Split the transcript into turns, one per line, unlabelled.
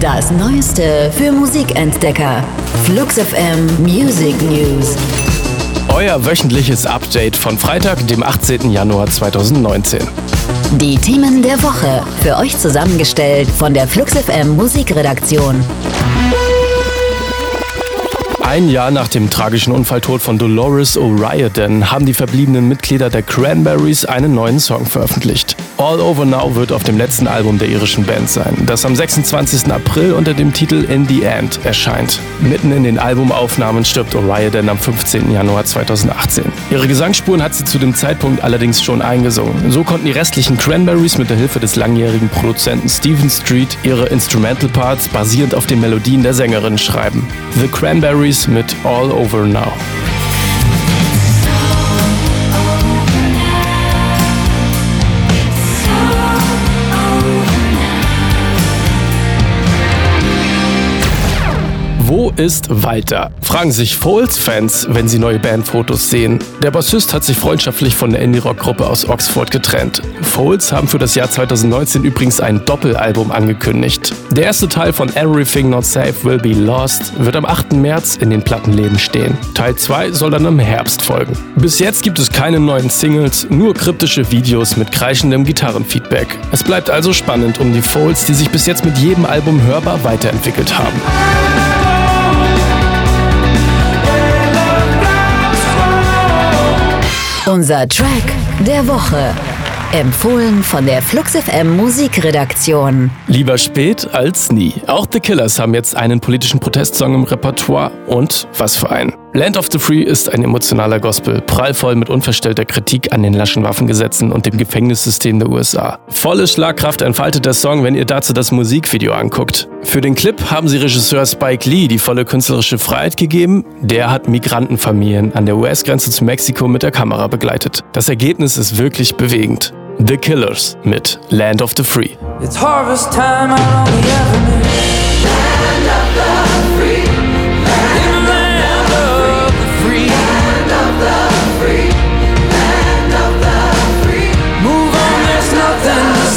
Das Neueste für Musikentdecker. Flux FM Music News.
Euer wöchentliches Update von Freitag, dem 18. Januar 2019.
Die Themen der Woche. Für euch zusammengestellt von der Flux FM Musikredaktion.
Ein Jahr nach dem tragischen Unfalltod von Dolores O'Riordan haben die verbliebenen Mitglieder der Cranberries einen neuen Song veröffentlicht. All Over Now wird auf dem letzten Album der irischen Band sein, das am 26. April unter dem Titel In the End erscheint. Mitten in den Albumaufnahmen stirbt O'Riordan am 15. Januar 2018. Ihre Gesangsspuren hat sie zu dem Zeitpunkt allerdings schon eingesungen. So konnten die restlichen Cranberries mit der Hilfe des langjährigen Produzenten Stephen Street ihre Instrumental Parts basierend auf den Melodien der Sängerin schreiben. The Cranberries mit All Over Now. Wo ist Walter? Fragen sich Foles-Fans, wenn sie neue Bandfotos sehen. Der Bassist hat sich freundschaftlich von der Indie-Rock-Gruppe aus Oxford getrennt. Foles haben für das Jahr 2019 übrigens ein Doppelalbum angekündigt. Der erste Teil von Everything Not Safe Will Be Lost wird am 8. März in den Plattenläden stehen. Teil 2 soll dann im Herbst folgen. Bis jetzt gibt es keine neuen Singles, nur kryptische Videos mit kreischendem Gitarrenfeedback. Es bleibt also spannend um die Foles, die sich bis jetzt mit jedem Album hörbar weiterentwickelt haben.
Unser Track der Woche. Empfohlen von der Flux FM Musikredaktion.
Lieber spät als nie. Auch The Killers haben jetzt einen politischen Protestsong im Repertoire und was für einen. Land of the Free ist ein emotionaler Gospel, prallvoll mit unverstellter Kritik an den laschen Waffengesetzen und dem Gefängnissystem der USA. Volle Schlagkraft entfaltet der Song, wenn ihr dazu das Musikvideo anguckt. Für den Clip haben sie Regisseur Spike Lee die volle künstlerische Freiheit gegeben. Der hat Migrantenfamilien an der US-Grenze zu Mexiko mit der Kamera begleitet. Das Ergebnis ist wirklich bewegend. The Killers mit Land of the Free. It's harvest time out